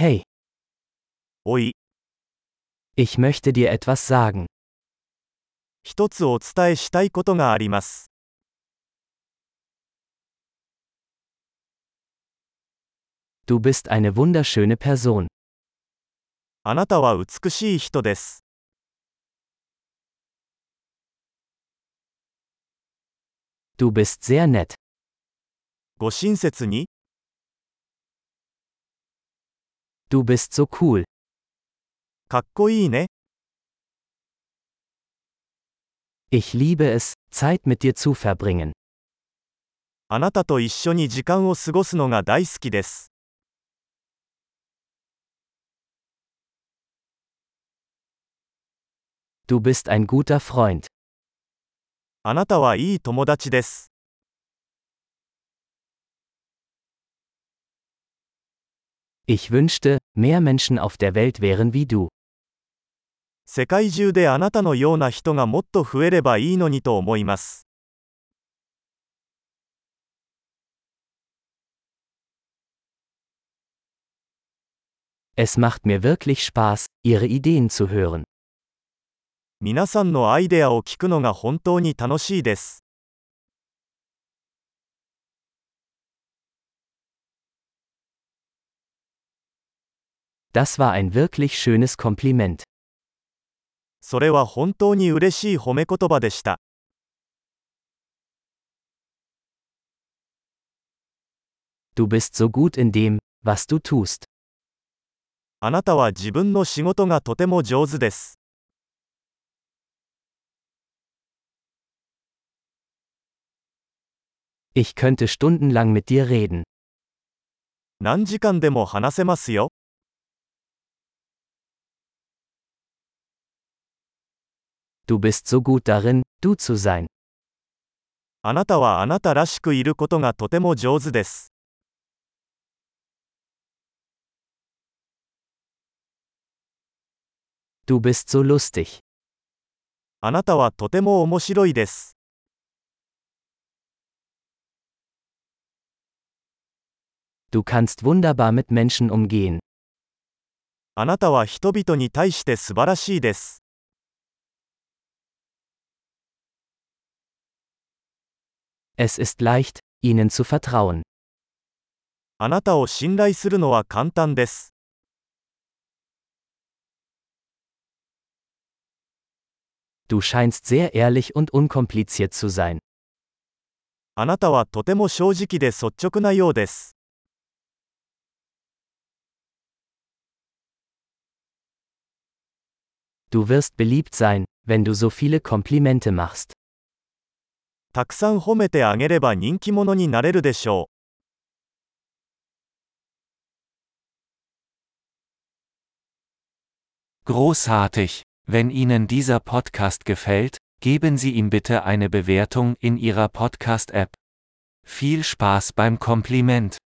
Hey, おい、 ich möchte dir etwas sagen. 一つお伝えしたいことがあります。 Du bist eine wunderschöne Person. あなたは美しい人です。 Du bist sehr nett. ご親切に、 Du bist so cool. かっこいいね。 Ich liebe es, Zeit mit dir zu verbringen. あなたと一緒に時間を過ごすのが大好きです。 Du bist ein guter Freund. あなたはいい友達です。 Ich wünschte, mehr Menschen auf der Welt wären wie du. 世界中であなたのような人がもっと増えればいいのにと思います。 Es macht mir wirklich Spaß, ihre Ideen zu hören. 皆さんのアイデアを聞くのが本当に楽しいです。 Das war ein wirklich schönes Kompliment. それは本当に嬉しい褒め言葉でした。 Du bist so gut in dem, was du tust. あなたは自分の仕事がとても上手です。 Ich könnte stundenlang mit dir reden. 何時間でも話せますよ。 Du bist so gut darin, du zu sein. あなたはあなたらしくいることがとても上手です。 Du bist so lustig. あなたはとても面白いです。 Du kannst wunderbar mit Menschen umgehen. あなたは人々に対して素晴らしいです。 Es ist leicht, ihnen zu vertrauen. あなたを信頼するのは簡単です。 Du scheinst sehr ehrlich und unkompliziert zu sein. あなたはとても正直で率直なようです。 Du wirst beliebt sein, wenn du so viele Komplimente machst. たくさん褒めてあげれば人気者になれるでしょ Großartig! Wenn Ihnen dieser Podcast gefällt, geben Sie ihm bitte eine Bewertung in Ihrer Podcast-App. Viel Spaß beim Kompliment!